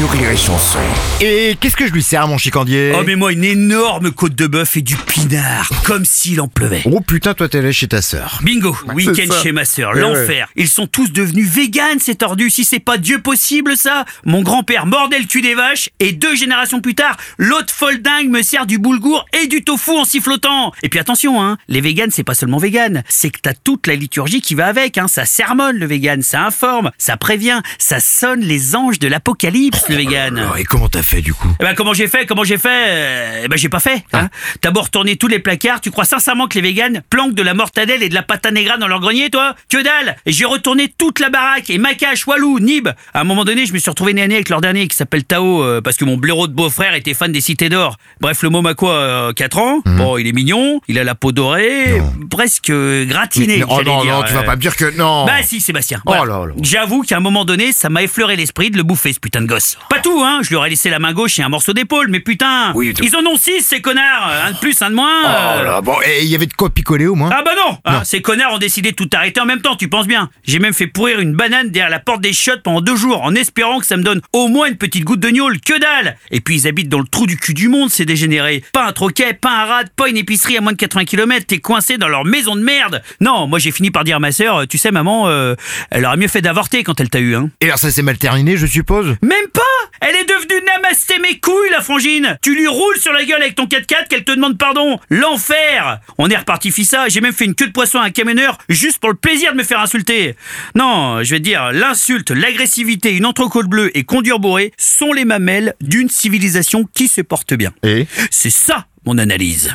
sur Rire et Chanson. Et qu'est-ce que je lui sers, mon chicandier Oh mais moi une énorme côte de bœuf et du pinard, comme s'il en pleuvait. Oh putain, toi t'es allé chez ta sœur. Bingo, c'est week-end chez ma sœur, Ouais, l'enfer. Ils sont tous devenus véganes, ces tordus. Si c'est pas Dieu possible, ça. Mon grand-père mordait le cul des vaches et deux générations plus tard, l'autre folle dingue me sert du boulgour et du tofu en sifflotant. Et puis attention, hein, les véganes, c'est pas seulement vegan, c'est que t'as toute la liturgie qui va avec. Hein. Ça sermonne le vegan, ça informe, ça prévient, ça sonne les anges de l'apocalypse, le vegan. Alors, et comment t'as fait du coup? Eh ben comment j'ai fait? Comment j'ai fait? Eh ben j'ai pas fait. Hein. T'as beau retourner tous les placards, tu crois sincèrement que les véganes planquent de la mortadelle et de la pata negra dans leur grenier, toi? Que dalle Et j'ai retourné toute la baraque et Macache, Walou, Nib. À un moment donné, je me suis retrouvé né avec leur dernier qui s'appelle Tao euh, parce que mon blaireau de beau-frère était fan des cités d'or. Bref, le môme a quoi euh, 4 ans? Bon, il est mignon, il a la peau dorée, presque euh, gratinée. Oh non, dire, non, tu vas euh. pas me dire que non Bah si Sébastien. Oh voilà. là là. J'avoue qu'à un moment donné, ça m'a effleuré l'esprit de le bouffer ce putain de gosse. Pas tout, hein. Je lui aurais laissé la main gauche et un morceau d'épaule, mais putain. Oui, Ils en ont six ces connards. Un de plus, un de moins. Oh euh. là, bon, et il y avait de quoi picoler au moins Ah bah non, hein, Ces connards ont décidé de tout arrêter en même temps, tu penses bien. J'ai même fait pourrir une banane derrière la porte des chiottes pendant deux jours en espérant que ça me donne au moins une petite goutte de gnôle. Que dalle Et puis ils habitent dans le trou du cul du monde, ces dégénérés. Pas un troquet, pas un rad, pas une épicerie à moins de 80 km. T'es coincé dans leur maison de merde. Non, moi j'ai fini par dire à ma sœur, tu sais maman, euh, elle aurait mieux fait d'avorter quand elle t'a eu, hein. Et alors ça s'est mal terminé, je suppose? Même pas elle est devenue namasté mes couilles, la frangine Tu lui roules sur la gueule avec ton 4x4 qu'elle te demande pardon L'enfer On est reparti fissa, j'ai même fait une queue de poisson à un camionneur juste pour le plaisir de me faire insulter. Non, je vais dire, l'insulte, l'agressivité, une entrecôte bleue et conduire bourré sont les mamelles d'une civilisation qui se porte bien. Et C'est ça mon analyse.